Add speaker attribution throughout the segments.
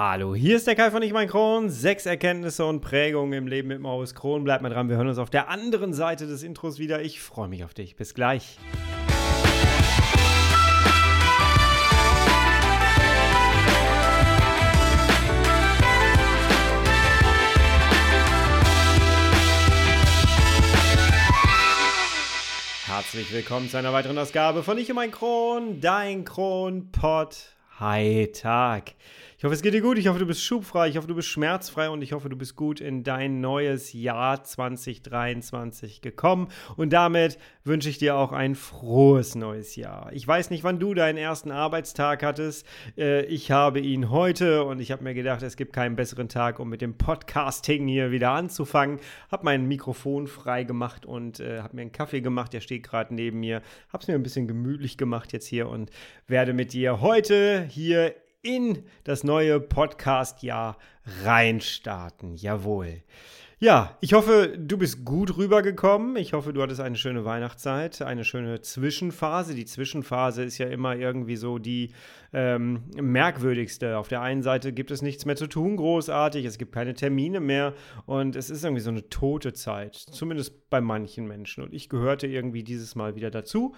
Speaker 1: Hallo, hier ist der Kai von Ich mein Kron. Sechs Erkenntnisse und Prägungen im Leben mit Maus Kron. Bleib mal dran, wir hören uns auf der anderen Seite des Intros wieder. Ich freue mich auf dich. Bis gleich. Herzlich willkommen zu einer weiteren Ausgabe von Ich und mein Kron, dein Kronpott. Hi, Tag. Ich hoffe, es geht dir gut. Ich hoffe, du bist schubfrei. Ich hoffe, du bist schmerzfrei und ich hoffe, du bist gut in dein neues Jahr 2023 gekommen. Und damit wünsche ich dir auch ein frohes neues Jahr. Ich weiß nicht, wann du deinen ersten Arbeitstag hattest. Äh, ich habe ihn heute und ich habe mir gedacht, es gibt keinen besseren Tag, um mit dem Podcasting hier wieder anzufangen. Habe mein Mikrofon frei gemacht und äh, habe mir einen Kaffee gemacht. Der steht gerade neben mir. Habe es mir ein bisschen gemütlich gemacht jetzt hier und werde mit dir heute hier in das neue Podcast-Jahr reinstarten. Jawohl. Ja, ich hoffe, du bist gut rübergekommen. Ich hoffe, du hattest eine schöne Weihnachtszeit, eine schöne Zwischenphase. Die Zwischenphase ist ja immer irgendwie so die ähm, merkwürdigste. Auf der einen Seite gibt es nichts mehr zu tun, großartig, es gibt keine Termine mehr und es ist irgendwie so eine tote Zeit, zumindest bei manchen Menschen. Und ich gehörte irgendwie dieses Mal wieder dazu.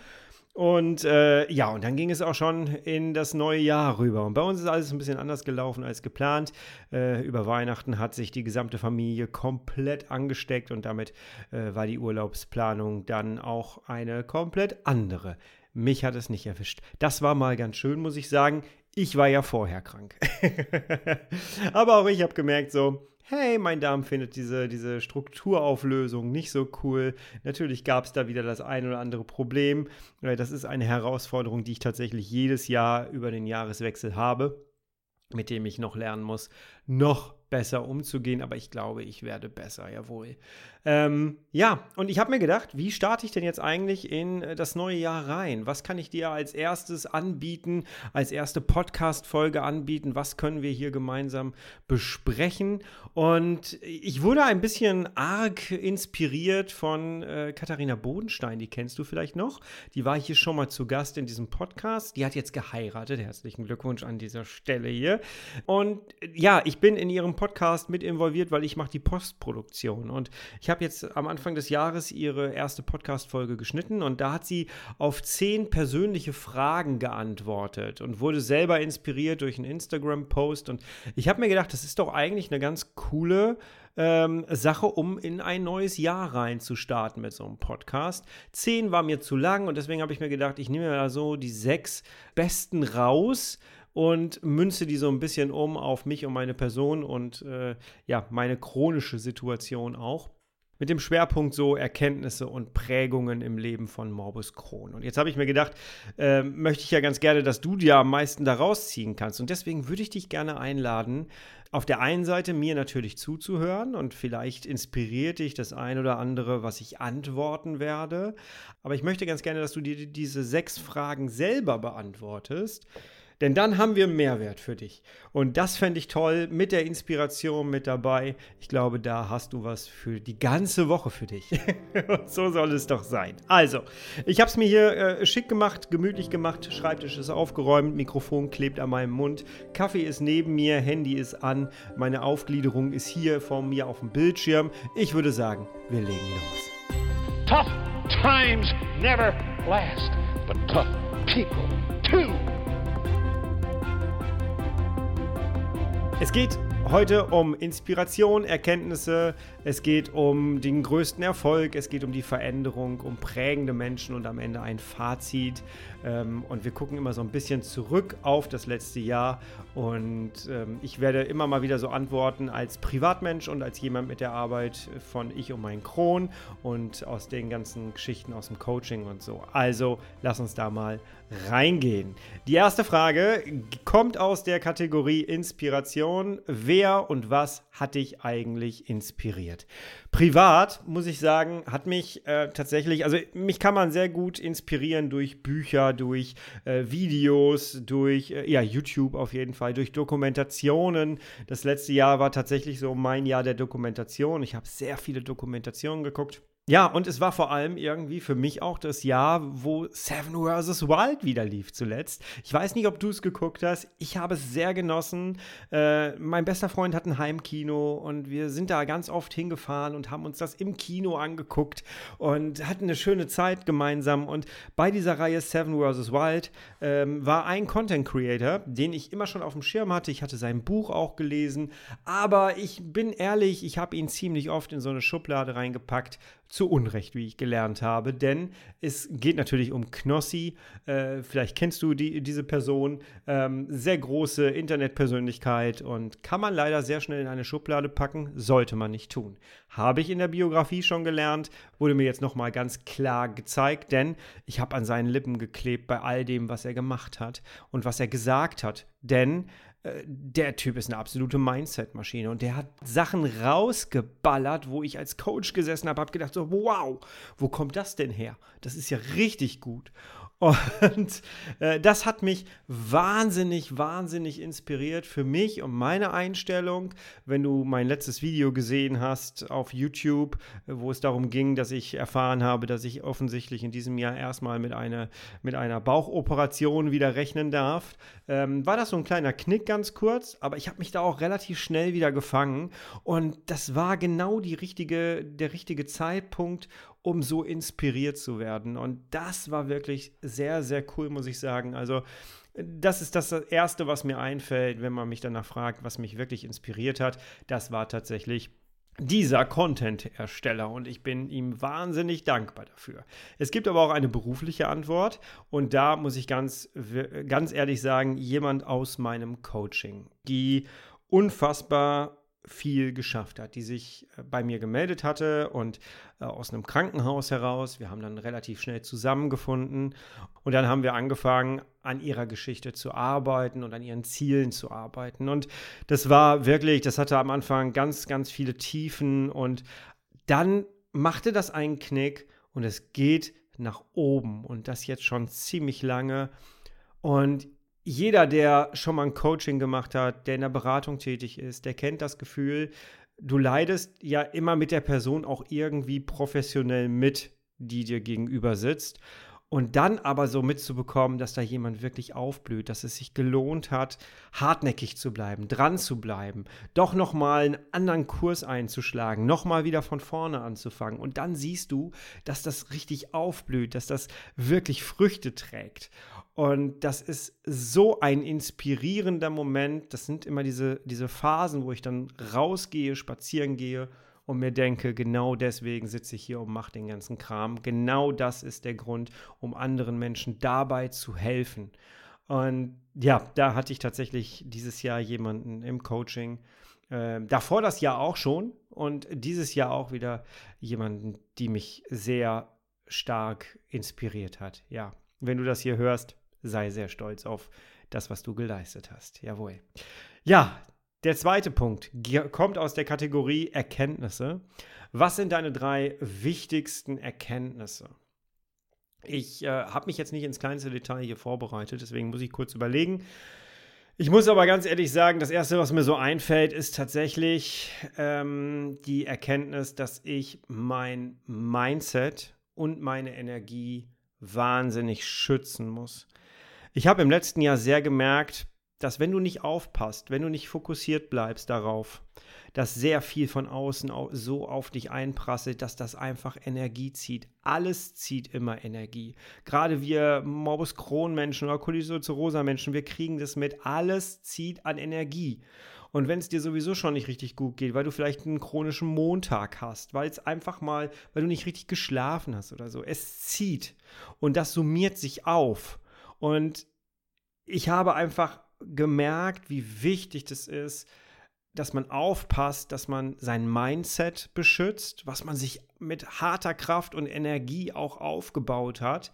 Speaker 1: Und äh, ja, und dann ging es auch schon in das neue Jahr rüber. Und bei uns ist alles ein bisschen anders gelaufen als geplant. Äh, über Weihnachten hat sich die gesamte Familie komplett angesteckt und damit äh, war die Urlaubsplanung dann auch eine komplett andere. Mich hat es nicht erwischt. Das war mal ganz schön, muss ich sagen. Ich war ja vorher krank. Aber auch ich habe gemerkt, so, hey, mein Darm findet diese, diese Strukturauflösung nicht so cool. Natürlich gab es da wieder das ein oder andere Problem. Äh, das ist eine Herausforderung, die ich tatsächlich jedes Jahr über den Jahreswechsel habe, mit dem ich noch lernen muss, noch besser umzugehen, aber ich glaube, ich werde besser, jawohl. Ähm, ja, und ich habe mir gedacht, wie starte ich denn jetzt eigentlich in äh, das neue Jahr rein? Was kann ich dir als erstes anbieten, als erste Podcast-Folge anbieten? Was können wir hier gemeinsam besprechen? Und ich wurde ein bisschen arg inspiriert von äh, Katharina Bodenstein, die kennst du vielleicht noch. Die war hier schon mal zu Gast in diesem Podcast. Die hat jetzt geheiratet. Herzlichen Glückwunsch an dieser Stelle hier. Und ja, ich bin in ihrem Podcast mit involviert, weil ich mache die Postproduktion. Und ich habe jetzt am Anfang des Jahres ihre erste Podcast-Folge geschnitten und da hat sie auf zehn persönliche Fragen geantwortet und wurde selber inspiriert durch einen Instagram-Post. Und ich habe mir gedacht, das ist doch eigentlich eine ganz coole ähm, Sache, um in ein neues Jahr reinzustarten mit so einem Podcast. Zehn war mir zu lang und deswegen habe ich mir gedacht, ich nehme mir da so die sechs besten raus und münze die so ein bisschen um auf mich und meine Person und äh, ja, meine chronische Situation auch. Mit dem Schwerpunkt so Erkenntnisse und Prägungen im Leben von Morbus Crohn. Und jetzt habe ich mir gedacht, äh, möchte ich ja ganz gerne, dass du dir am meisten daraus ziehen kannst. Und deswegen würde ich dich gerne einladen, auf der einen Seite mir natürlich zuzuhören und vielleicht inspiriert dich das ein oder andere, was ich antworten werde. Aber ich möchte ganz gerne, dass du dir diese sechs Fragen selber beantwortest denn dann haben wir Mehrwert für dich. Und das fände ich toll mit der Inspiration mit dabei. Ich glaube, da hast du was für die ganze Woche für dich. Und so soll es doch sein. Also, ich habe es mir hier äh, schick gemacht, gemütlich gemacht. Schreibtisch ist aufgeräumt, Mikrofon klebt an meinem Mund, Kaffee ist neben mir, Handy ist an, meine Aufgliederung ist hier vor mir auf dem Bildschirm. Ich würde sagen, wir legen los.
Speaker 2: Tough times never last, but tough people too.
Speaker 1: Es geht heute um Inspiration, Erkenntnisse, es geht um den größten Erfolg, es geht um die Veränderung, um prägende Menschen und am Ende ein Fazit. Ähm, und wir gucken immer so ein bisschen zurück auf das letzte Jahr. Und ähm, ich werde immer mal wieder so antworten als Privatmensch und als jemand mit der Arbeit von Ich und mein Kron und aus den ganzen Geschichten aus dem Coaching und so. Also lass uns da mal reingehen. Die erste Frage kommt aus der Kategorie Inspiration. Wer und was hat dich eigentlich inspiriert? Privat, muss ich sagen, hat mich äh, tatsächlich, also mich kann man sehr gut inspirieren durch Bücher, durch äh, Videos, durch äh, ja, YouTube auf jeden Fall, durch Dokumentationen. Das letzte Jahr war tatsächlich so mein Jahr der Dokumentation. Ich habe sehr viele Dokumentationen geguckt. Ja, und es war vor allem irgendwie für mich auch das Jahr, wo Seven vs. Wild wieder lief zuletzt. Ich weiß nicht, ob du es geguckt hast. Ich habe es sehr genossen. Äh, mein bester Freund hat ein Heimkino und wir sind da ganz oft hingefahren und haben uns das im Kino angeguckt und hatten eine schöne Zeit gemeinsam. Und bei dieser Reihe Seven vs. Wild ähm, war ein Content Creator, den ich immer schon auf dem Schirm hatte. Ich hatte sein Buch auch gelesen, aber ich bin ehrlich, ich habe ihn ziemlich oft in so eine Schublade reingepackt zu Unrecht, wie ich gelernt habe, denn es geht natürlich um Knossi. Äh, vielleicht kennst du die, diese Person. Ähm, sehr große Internetpersönlichkeit und kann man leider sehr schnell in eine Schublade packen, sollte man nicht tun. Habe ich in der Biografie schon gelernt, wurde mir jetzt nochmal ganz klar gezeigt, denn ich habe an seinen Lippen geklebt bei all dem, was er gemacht hat und was er gesagt hat. Denn der Typ ist eine absolute Mindset-Maschine und der hat Sachen rausgeballert, wo ich als Coach gesessen habe, habe gedacht so, wow, wo kommt das denn her? Das ist ja richtig gut. Und äh, das hat mich wahnsinnig, wahnsinnig inspiriert für mich und meine Einstellung. Wenn du mein letztes Video gesehen hast auf YouTube, wo es darum ging, dass ich erfahren habe, dass ich offensichtlich in diesem Jahr erstmal mit einer, mit einer Bauchoperation wieder rechnen darf, ähm, war das so ein kleiner Knick ganz kurz, aber ich habe mich da auch relativ schnell wieder gefangen. Und das war genau die richtige, der richtige Zeitpunkt, um so inspiriert zu werden. Und das war wirklich sehr, sehr cool, muss ich sagen. Also, das ist das Erste, was mir einfällt, wenn man mich danach fragt, was mich wirklich inspiriert hat. Das war tatsächlich dieser Content-Ersteller und ich bin ihm wahnsinnig dankbar dafür. Es gibt aber auch eine berufliche Antwort und da muss ich ganz, ganz ehrlich sagen, jemand aus meinem Coaching, die unfassbar viel geschafft hat, die sich äh, bei mir gemeldet hatte und äh, aus einem Krankenhaus heraus. Wir haben dann relativ schnell zusammengefunden und dann haben wir angefangen, an ihrer Geschichte zu arbeiten und an ihren Zielen zu arbeiten. Und das war wirklich, das hatte am Anfang ganz, ganz viele Tiefen und dann machte das einen Knick und es geht nach oben und das jetzt schon ziemlich lange. Und jeder, der schon mal ein Coaching gemacht hat, der in der Beratung tätig ist, der kennt das Gefühl, du leidest ja immer mit der Person auch irgendwie professionell mit, die dir gegenüber sitzt. Und dann aber so mitzubekommen, dass da jemand wirklich aufblüht, dass es sich gelohnt hat, hartnäckig zu bleiben, dran zu bleiben, doch nochmal einen anderen Kurs einzuschlagen, nochmal wieder von vorne anzufangen. Und dann siehst du, dass das richtig aufblüht, dass das wirklich Früchte trägt. Und das ist so ein inspirierender Moment. Das sind immer diese, diese Phasen, wo ich dann rausgehe, spazieren gehe und mir denke, genau deswegen sitze ich hier und mache den ganzen Kram. Genau das ist der Grund, um anderen Menschen dabei zu helfen. Und ja, da hatte ich tatsächlich dieses Jahr jemanden im Coaching. Äh, davor das Jahr auch schon und dieses Jahr auch wieder jemanden, die mich sehr stark inspiriert hat. Ja, wenn du das hier hörst, sei sehr stolz auf das, was du geleistet hast. Jawohl. Ja, der zweite Punkt kommt aus der Kategorie Erkenntnisse. Was sind deine drei wichtigsten Erkenntnisse? Ich äh, habe mich jetzt nicht ins kleinste Detail hier vorbereitet, deswegen muss ich kurz überlegen. Ich muss aber ganz ehrlich sagen, das Erste, was mir so einfällt, ist tatsächlich ähm, die Erkenntnis, dass ich mein Mindset und meine Energie wahnsinnig schützen muss. Ich habe im letzten Jahr sehr gemerkt, dass wenn du nicht aufpasst, wenn du nicht fokussiert bleibst darauf, dass sehr viel von außen so auf dich einprasselt, dass das einfach Energie zieht. Alles zieht immer Energie. Gerade wir Morbus Crohn-Menschen oder Cholesterosa-Menschen, wir kriegen das mit. Alles zieht an Energie. Und wenn es dir sowieso schon nicht richtig gut geht, weil du vielleicht einen chronischen Montag hast, weil es einfach mal, weil du nicht richtig geschlafen hast oder so, es zieht. Und das summiert sich auf. Und ich habe einfach gemerkt, wie wichtig das ist, dass man aufpasst, dass man sein Mindset beschützt, was man sich mit harter Kraft und Energie auch aufgebaut hat.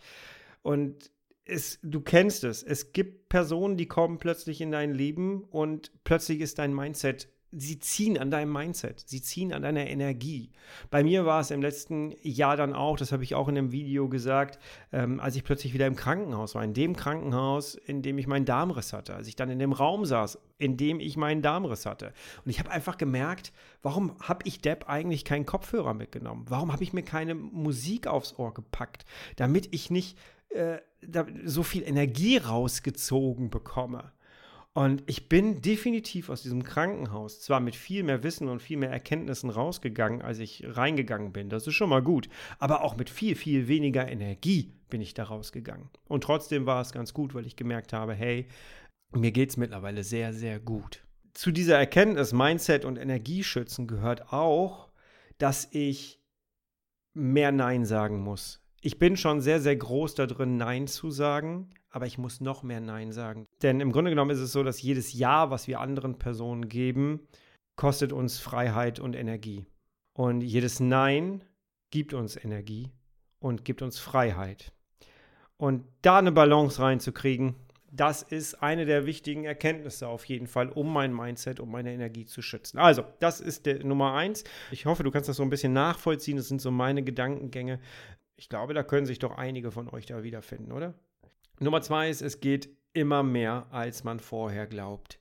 Speaker 1: Und es, du kennst es. Es gibt Personen, die kommen plötzlich in dein Leben und plötzlich ist dein Mindset sie ziehen an deinem Mindset, sie ziehen an deiner Energie. Bei mir war es im letzten Jahr dann auch, das habe ich auch in einem Video gesagt, ähm, als ich plötzlich wieder im Krankenhaus war, in dem Krankenhaus, in dem ich meinen Darmriss hatte, als ich dann in dem Raum saß, in dem ich meinen Darmriss hatte. Und ich habe einfach gemerkt, warum habe ich Depp eigentlich keinen Kopfhörer mitgenommen? Warum habe ich mir keine Musik aufs Ohr gepackt, damit ich nicht äh, so viel Energie rausgezogen bekomme? Und ich bin definitiv aus diesem Krankenhaus zwar mit viel mehr Wissen und viel mehr Erkenntnissen rausgegangen, als ich reingegangen bin. Das ist schon mal gut. Aber auch mit viel, viel weniger Energie bin ich da rausgegangen. Und trotzdem war es ganz gut, weil ich gemerkt habe, hey, mir geht es mittlerweile sehr, sehr gut. Zu dieser Erkenntnis, Mindset und Energieschützen gehört auch, dass ich mehr Nein sagen muss. Ich bin schon sehr, sehr groß da drin, Nein zu sagen, aber ich muss noch mehr Nein sagen. Denn im Grunde genommen ist es so, dass jedes Ja, was wir anderen Personen geben, kostet uns Freiheit und Energie. Und jedes Nein gibt uns Energie und gibt uns Freiheit. Und da eine Balance reinzukriegen, das ist eine der wichtigen Erkenntnisse auf jeden Fall, um mein Mindset, um meine Energie zu schützen. Also, das ist der Nummer eins. Ich hoffe, du kannst das so ein bisschen nachvollziehen. Das sind so meine Gedankengänge. Ich glaube, da können sich doch einige von euch da wiederfinden, oder? Nummer zwei ist, es geht immer mehr, als man vorher glaubt.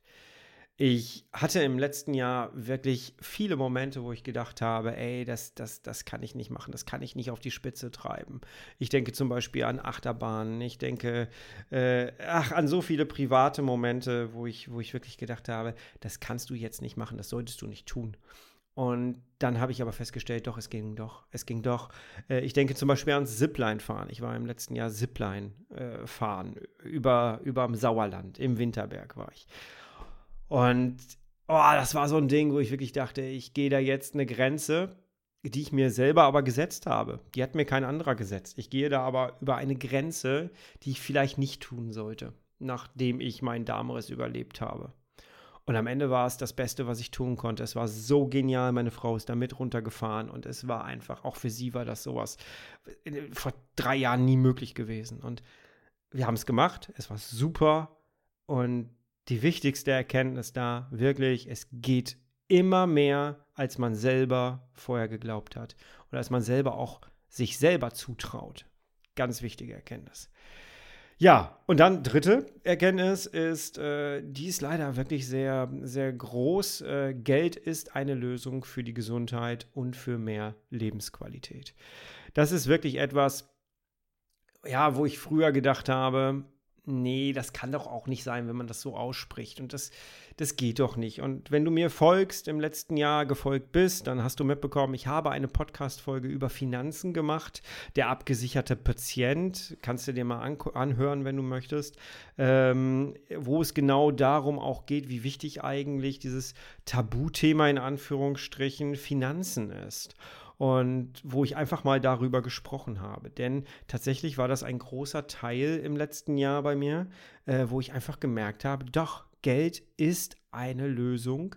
Speaker 1: Ich hatte im letzten Jahr wirklich viele Momente, wo ich gedacht habe, ey, das, das, das kann ich nicht machen, das kann ich nicht auf die Spitze treiben. Ich denke zum Beispiel an Achterbahnen, ich denke, äh, ach, an so viele private Momente, wo ich, wo ich wirklich gedacht habe, das kannst du jetzt nicht machen, das solltest du nicht tun. Und dann habe ich aber festgestellt, doch, es ging doch. Es ging doch. Äh, ich denke zum Beispiel ans Zipline fahren. Ich war im letzten Jahr Zipline äh, fahren. Über, über dem Sauerland. Im Winterberg war ich. Und oh, das war so ein Ding, wo ich wirklich dachte, ich gehe da jetzt eine Grenze, die ich mir selber aber gesetzt habe. Die hat mir kein anderer gesetzt. Ich gehe da aber über eine Grenze, die ich vielleicht nicht tun sollte, nachdem ich meinen Darmriss überlebt habe. Und am Ende war es das Beste, was ich tun konnte. Es war so genial. Meine Frau ist da mit runtergefahren und es war einfach, auch für sie war das sowas vor drei Jahren nie möglich gewesen. Und wir haben es gemacht. Es war super. Und die wichtigste Erkenntnis da, wirklich, es geht immer mehr, als man selber vorher geglaubt hat. Und als man selber auch sich selber zutraut. Ganz wichtige Erkenntnis. Ja, und dann dritte Erkenntnis ist, äh, die ist leider wirklich sehr, sehr groß. Äh, Geld ist eine Lösung für die Gesundheit und für mehr Lebensqualität. Das ist wirklich etwas, ja, wo ich früher gedacht habe, nee, das kann doch auch nicht sein, wenn man das so ausspricht. Und das, das geht doch nicht. Und wenn du mir folgst, im letzten Jahr gefolgt bist, dann hast du mitbekommen, ich habe eine Podcast-Folge über Finanzen gemacht. Der abgesicherte Patient, kannst du dir mal an anhören, wenn du möchtest, ähm, wo es genau darum auch geht, wie wichtig eigentlich dieses Tabuthema in Anführungsstrichen Finanzen ist und wo ich einfach mal darüber gesprochen habe. Denn tatsächlich war das ein großer Teil im letzten Jahr bei mir, äh, wo ich einfach gemerkt habe, doch, Geld ist eine Lösung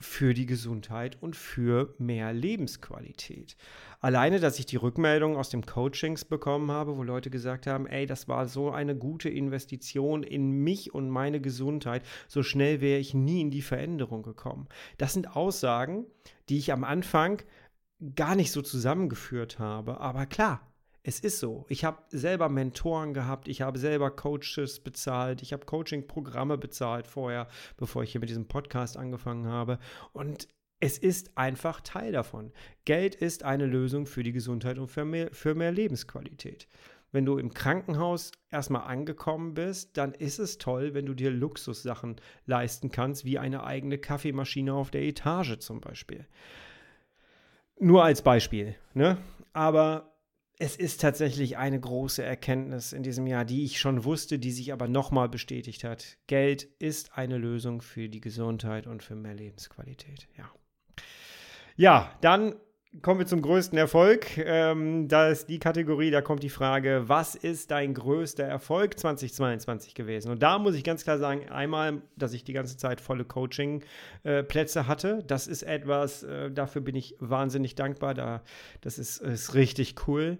Speaker 1: für die Gesundheit und für mehr Lebensqualität. Alleine, dass ich die Rückmeldung aus dem Coachings bekommen habe, wo Leute gesagt haben, ey, das war so eine gute Investition in mich und meine Gesundheit, so schnell wäre ich nie in die Veränderung gekommen. Das sind Aussagen, die ich am Anfang gar nicht so zusammengeführt habe. Aber klar, es ist so. Ich habe selber Mentoren gehabt, ich habe selber Coaches bezahlt, ich habe Coaching-Programme bezahlt vorher, bevor ich hier mit diesem Podcast angefangen habe. Und es ist einfach Teil davon. Geld ist eine Lösung für die Gesundheit und für mehr, für mehr Lebensqualität. Wenn du im Krankenhaus erstmal angekommen bist, dann ist es toll, wenn du dir Luxussachen leisten kannst, wie eine eigene Kaffeemaschine auf der Etage zum Beispiel. Nur als Beispiel. Ne? Aber es ist tatsächlich eine große Erkenntnis in diesem Jahr, die ich schon wusste, die sich aber nochmal bestätigt hat. Geld ist eine Lösung für die Gesundheit und für mehr Lebensqualität. Ja. Ja, dann kommen wir zum größten Erfolg. Ähm, da ist die Kategorie, da kommt die Frage, was ist dein größter Erfolg 2022 gewesen? Und da muss ich ganz klar sagen, einmal, dass ich die ganze Zeit volle Coaching-Plätze äh, hatte. Das ist etwas, äh, dafür bin ich wahnsinnig dankbar. Da, das ist, ist richtig cool.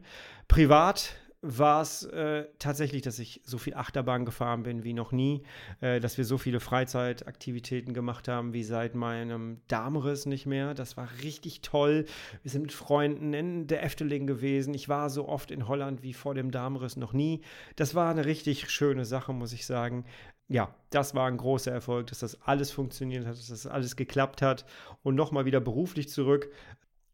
Speaker 1: Privat war es äh, tatsächlich, dass ich so viel Achterbahn gefahren bin wie noch nie, äh, dass wir so viele Freizeitaktivitäten gemacht haben wie seit meinem Darmriss nicht mehr. Das war richtig toll. Wir sind mit Freunden in der Efteling gewesen. Ich war so oft in Holland wie vor dem Darmriss noch nie. Das war eine richtig schöne Sache, muss ich sagen. Ja, das war ein großer Erfolg, dass das alles funktioniert hat, dass das alles geklappt hat. Und nochmal wieder beruflich zurück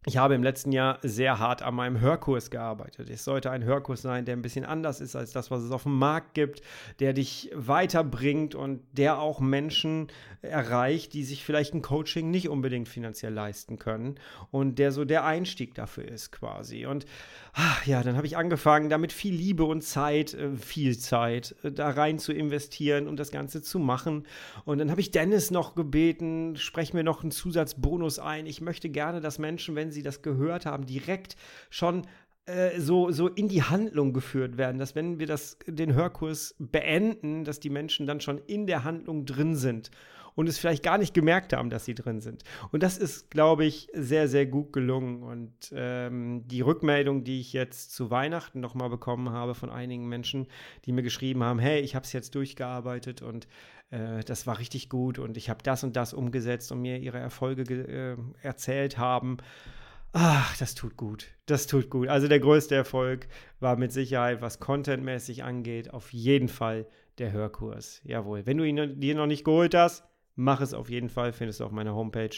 Speaker 1: ich habe im letzten Jahr sehr hart an meinem Hörkurs gearbeitet. Es sollte ein Hörkurs sein, der ein bisschen anders ist als das, was es auf dem Markt gibt, der dich weiterbringt und der auch Menschen erreicht, die sich vielleicht ein Coaching nicht unbedingt finanziell leisten können und der so der Einstieg dafür ist quasi. Und ach, ja, dann habe ich angefangen, damit viel Liebe und Zeit, äh, viel Zeit äh, da rein zu investieren und das Ganze zu machen. Und dann habe ich Dennis noch gebeten, sprech mir noch einen Zusatzbonus ein. Ich möchte gerne, dass Menschen, wenn sie das gehört haben, direkt schon äh, so, so in die Handlung geführt werden, dass wenn wir das, den Hörkurs beenden, dass die Menschen dann schon in der Handlung drin sind und es vielleicht gar nicht gemerkt haben, dass sie drin sind. Und das ist, glaube ich, sehr, sehr gut gelungen. Und ähm, die Rückmeldung, die ich jetzt zu Weihnachten nochmal bekommen habe von einigen Menschen, die mir geschrieben haben, hey, ich habe es jetzt durchgearbeitet und äh, das war richtig gut und ich habe das und das umgesetzt und mir ihre Erfolge äh, erzählt haben. Ach, das tut gut. Das tut gut. Also der größte Erfolg war mit Sicherheit, was contentmäßig angeht, auf jeden Fall der Hörkurs. Jawohl. Wenn du ihn dir noch nicht geholt hast, mach es auf jeden Fall. Findest du auf meiner Homepage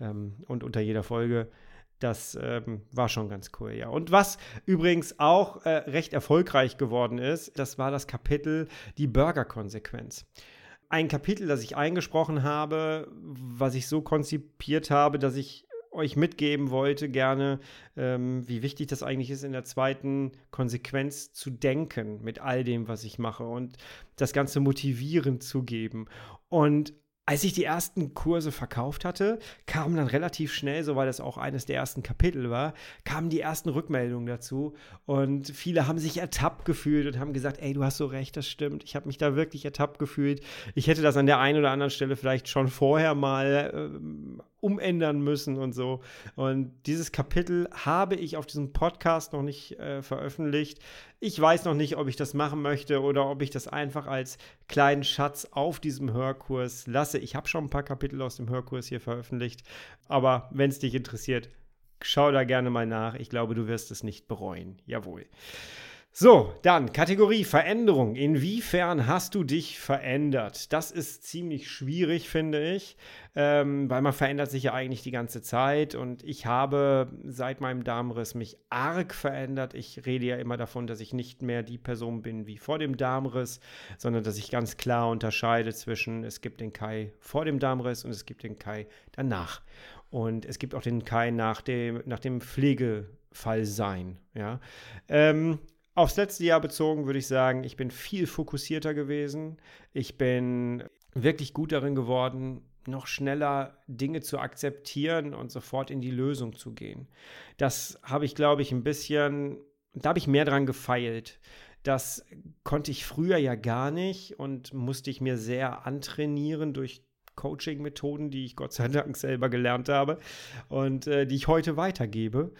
Speaker 1: ähm, und unter jeder Folge. Das ähm, war schon ganz cool, ja. Und was übrigens auch äh, recht erfolgreich geworden ist, das war das Kapitel Die Burger-Konsequenz ein Kapitel, das ich eingesprochen habe, was ich so konzipiert habe, dass ich euch mitgeben wollte, gerne, ähm, wie wichtig das eigentlich ist, in der zweiten Konsequenz zu denken mit all dem, was ich mache und das Ganze motivierend zu geben. Und als ich die ersten Kurse verkauft hatte, kamen dann relativ schnell, so weil das auch eines der ersten Kapitel war, kamen die ersten Rückmeldungen dazu. Und viele haben sich ertappt gefühlt und haben gesagt, ey, du hast so recht, das stimmt. Ich habe mich da wirklich ertappt gefühlt. Ich hätte das an der einen oder anderen Stelle vielleicht schon vorher mal äh, umändern müssen und so. Und dieses Kapitel habe ich auf diesem Podcast noch nicht äh, veröffentlicht. Ich weiß noch nicht, ob ich das machen möchte oder ob ich das einfach als kleinen Schatz auf diesem Hörkurs lasse. Ich habe schon ein paar Kapitel aus dem Hörkurs hier veröffentlicht, aber wenn es dich interessiert, schau da gerne mal nach. Ich glaube, du wirst es nicht bereuen. Jawohl. So, dann Kategorie Veränderung. Inwiefern hast du dich verändert? Das ist ziemlich schwierig, finde ich, ähm, weil man verändert sich ja eigentlich die ganze Zeit und ich habe seit meinem Darmriss mich arg verändert. Ich rede ja immer davon, dass ich nicht mehr die Person bin wie vor dem Darmriss, sondern dass ich ganz klar unterscheide zwischen es gibt den Kai vor dem Darmriss und es gibt den Kai danach. Und es gibt auch den Kai nach dem, nach dem Pflegefall sein. Ja. Ähm, Aufs letzte Jahr bezogen würde ich sagen, ich bin viel fokussierter gewesen. Ich bin wirklich gut darin geworden, noch schneller Dinge zu akzeptieren und sofort in die Lösung zu gehen. Das habe ich, glaube ich, ein bisschen, da habe ich mehr dran gefeilt. Das konnte ich früher ja gar nicht und musste ich mir sehr antrainieren durch Coaching-Methoden, die ich Gott sei Dank selber gelernt habe und äh, die ich heute weitergebe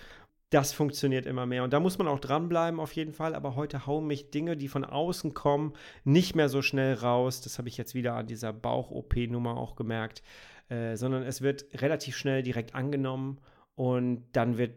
Speaker 1: das funktioniert immer mehr. Und da muss man auch dranbleiben auf jeden Fall. Aber heute hauen mich Dinge, die von außen kommen, nicht mehr so schnell raus. Das habe ich jetzt wieder an dieser Bauch-OP-Nummer auch gemerkt. Äh, sondern es wird relativ schnell direkt angenommen und dann wird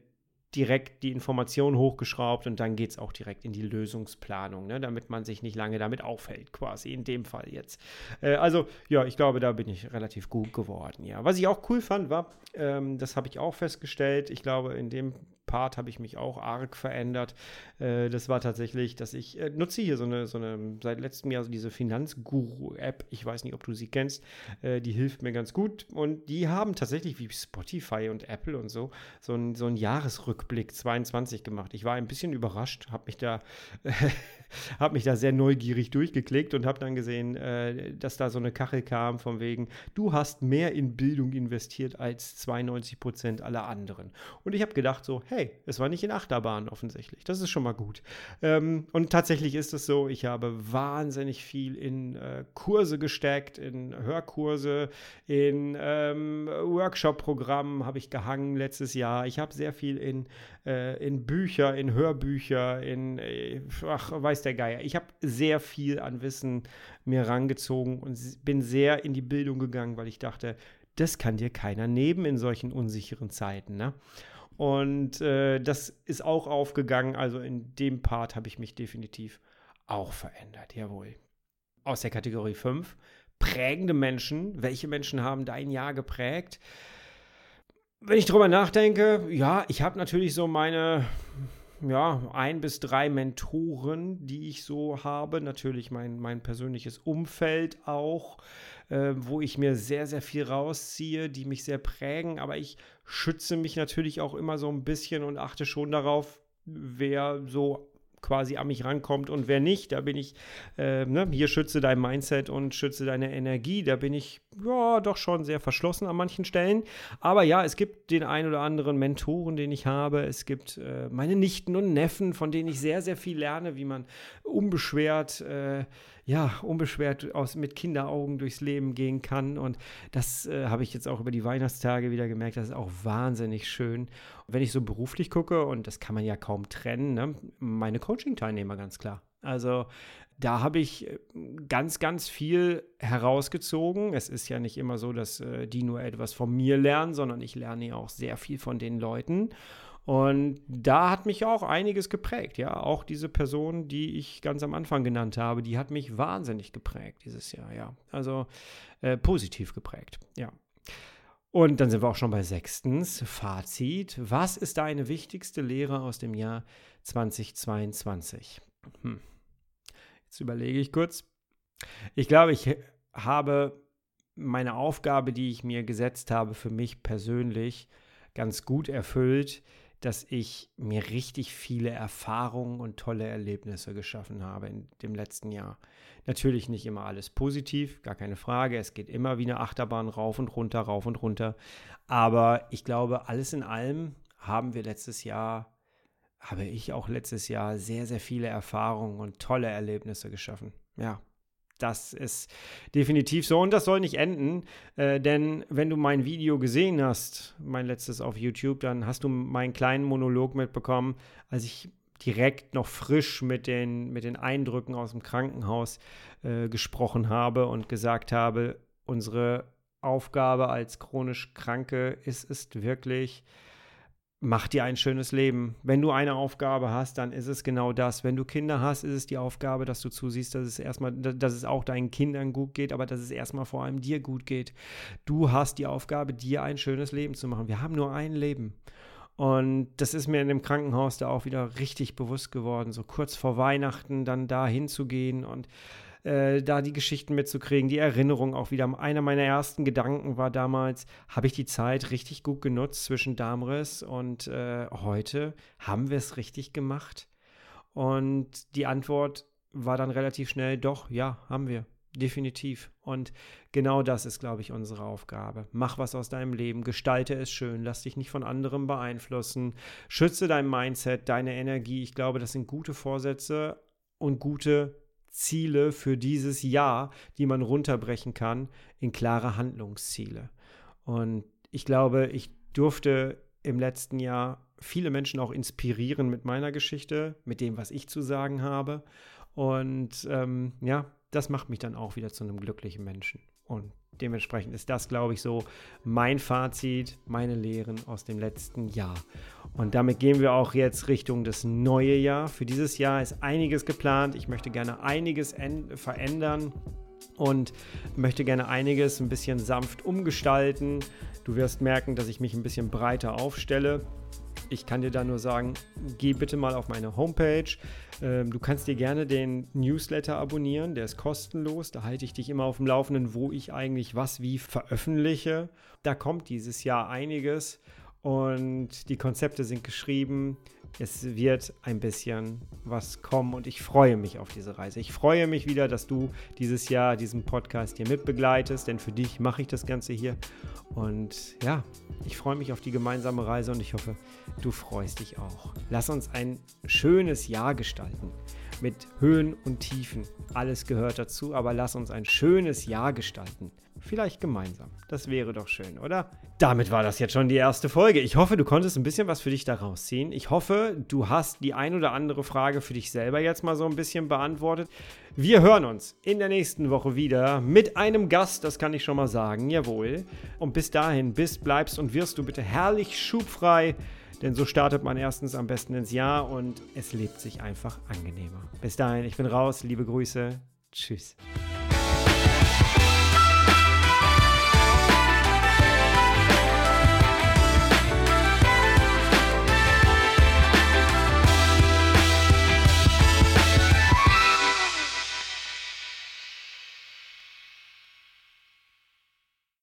Speaker 1: direkt die Information hochgeschraubt und dann geht es auch direkt in die Lösungsplanung, ne, damit man sich nicht lange damit aufhält, quasi in dem Fall jetzt. Äh, also ja, ich glaube, da bin ich relativ gut geworden, ja. Was ich auch cool fand, war, ähm, das habe ich auch festgestellt, ich glaube, in dem Part habe ich mich auch arg verändert. Äh, das war tatsächlich, dass ich äh, nutze hier so eine, so eine, seit letztem Jahr so diese Finanzguru-App. Ich weiß nicht, ob du sie kennst. Äh, die hilft mir ganz gut. Und die haben tatsächlich wie Spotify und Apple und so so einen so Jahresrückblick 22 gemacht. Ich war ein bisschen überrascht, habe mich da habe mich da sehr neugierig durchgeklickt und habe dann gesehen, äh, dass da so eine Kachel kam von wegen, du hast mehr in Bildung investiert als 92 Prozent aller anderen. Und ich habe gedacht so, hey, okay, es war nicht in Achterbahn offensichtlich. Das ist schon mal gut. Ähm, und tatsächlich ist es so, ich habe wahnsinnig viel in äh, Kurse gesteckt, in Hörkurse, in ähm, Workshop-Programmen habe ich gehangen letztes Jahr. Ich habe sehr viel in, äh, in Bücher, in Hörbücher, in, äh, ach, weiß der Geier. Ich habe sehr viel an Wissen mir rangezogen und bin sehr in die Bildung gegangen, weil ich dachte, das kann dir keiner nehmen in solchen unsicheren Zeiten. Ne? Und äh, das ist auch aufgegangen. Also in dem Part habe ich mich definitiv auch verändert. Jawohl. Aus der Kategorie 5. Prägende Menschen. Welche Menschen haben dein Jahr geprägt? Wenn ich drüber nachdenke, ja, ich habe natürlich so meine ja, ein bis drei Mentoren, die ich so habe. Natürlich mein, mein persönliches Umfeld auch, äh, wo ich mir sehr, sehr viel rausziehe, die mich sehr prägen. Aber ich schütze mich natürlich auch immer so ein bisschen und achte schon darauf, wer so quasi an mich rankommt und wer nicht. Da bin ich, äh, ne, hier schütze dein Mindset und schütze deine Energie. Da bin ich ja doch schon sehr verschlossen an manchen Stellen. Aber ja, es gibt den ein oder anderen Mentoren, den ich habe. Es gibt äh, meine Nichten und Neffen, von denen ich sehr, sehr viel lerne, wie man unbeschwert äh, ja, unbeschwert aus, mit Kinderaugen durchs Leben gehen kann. Und das äh, habe ich jetzt auch über die Weihnachtstage wieder gemerkt. Das ist auch wahnsinnig schön. Und wenn ich so beruflich gucke, und das kann man ja kaum trennen, ne, meine Coaching-Teilnehmer ganz klar. Also da habe ich äh, ganz, ganz viel herausgezogen. Es ist ja nicht immer so, dass äh, die nur etwas von mir lernen, sondern ich lerne ja auch sehr viel von den Leuten. Und da hat mich auch einiges geprägt, ja. Auch diese Person, die ich ganz am Anfang genannt habe, die hat mich wahnsinnig geprägt dieses Jahr, ja. Also äh, positiv geprägt, ja. Und dann sind wir auch schon bei sechstens, Fazit. Was ist deine wichtigste Lehre aus dem Jahr 2022? Hm. Jetzt überlege ich kurz. Ich glaube, ich habe meine Aufgabe, die ich mir gesetzt habe, für mich persönlich ganz gut erfüllt, dass ich mir richtig viele Erfahrungen und tolle Erlebnisse geschaffen habe in dem letzten Jahr. Natürlich nicht immer alles positiv, gar keine Frage. Es geht immer wie eine Achterbahn rauf und runter, rauf und runter. Aber ich glaube, alles in allem haben wir letztes Jahr, habe ich auch letztes Jahr sehr, sehr viele Erfahrungen und tolle Erlebnisse geschaffen. Ja, das ist definitiv so. Und das soll nicht enden, äh, denn wenn du mein Video gesehen hast, mein letztes auf YouTube, dann hast du meinen kleinen Monolog mitbekommen, als ich direkt noch frisch mit den, mit den Eindrücken aus dem Krankenhaus äh, gesprochen habe und gesagt habe, unsere Aufgabe als chronisch Kranke ist es wirklich, mach dir ein schönes Leben. Wenn du eine Aufgabe hast, dann ist es genau das. Wenn du Kinder hast, ist es die Aufgabe, dass du zusiehst, dass es erstmal, dass es auch deinen Kindern gut geht, aber dass es erstmal vor allem dir gut geht. Du hast die Aufgabe, dir ein schönes Leben zu machen. Wir haben nur ein Leben. Und das ist mir in dem Krankenhaus da auch wieder richtig bewusst geworden, so kurz vor Weihnachten dann da hinzugehen und äh, da die Geschichten mitzukriegen, die Erinnerung auch wieder. Einer meiner ersten Gedanken war damals, habe ich die Zeit richtig gut genutzt zwischen Darmriss und äh, heute? Haben wir es richtig gemacht? Und die Antwort war dann relativ schnell, doch, ja, haben wir. Definitiv. Und genau das ist, glaube ich, unsere Aufgabe. Mach was aus deinem Leben, gestalte es schön, lass dich nicht von anderem beeinflussen, schütze dein Mindset, deine Energie. Ich glaube, das sind gute Vorsätze und gute Ziele für dieses Jahr, die man runterbrechen kann in klare Handlungsziele. Und ich glaube, ich durfte im letzten Jahr viele Menschen auch inspirieren mit meiner Geschichte, mit dem, was ich zu sagen habe. Und ähm, ja, das macht mich dann auch wieder zu einem glücklichen Menschen. Und dementsprechend ist das, glaube ich, so mein Fazit, meine Lehren aus dem letzten Jahr. Und damit gehen wir auch jetzt Richtung das neue Jahr. Für dieses Jahr ist einiges geplant. Ich möchte gerne einiges verändern und möchte gerne einiges ein bisschen sanft umgestalten. Du wirst merken, dass ich mich ein bisschen breiter aufstelle. Ich kann dir da nur sagen, geh bitte mal auf meine Homepage. Ähm, du kannst dir gerne den Newsletter abonnieren, der ist kostenlos. Da halte ich dich immer auf dem Laufenden, wo ich eigentlich was wie veröffentliche. Da kommt dieses Jahr einiges und die Konzepte sind geschrieben. Es wird ein bisschen was kommen und ich freue mich auf diese Reise. Ich freue mich wieder, dass du dieses Jahr diesen Podcast hier mitbegleitest, denn für dich mache ich das Ganze hier. Und ja, Ich freue mich auf die gemeinsame Reise und ich hoffe, du freust dich auch. Lass uns ein schönes Jahr gestalten. Mit Höhen und Tiefen. Alles gehört dazu, aber lass uns ein schönes Jahr gestalten. Vielleicht gemeinsam. Das wäre doch schön, oder? Damit war das jetzt schon die erste Folge. Ich hoffe, du konntest ein bisschen was für dich daraus ziehen. Ich hoffe, du hast die ein oder andere Frage für dich selber jetzt mal so ein bisschen beantwortet. Wir hören uns in der nächsten Woche wieder mit einem Gast, das kann ich schon mal sagen, jawohl. Und bis dahin, bist, bleibst und wirst du bitte herrlich schubfrei, denn so startet man erstens am besten ins Jahr und es lebt sich einfach angenehmer. Bis dahin, ich bin raus, liebe Grüße, tschüss.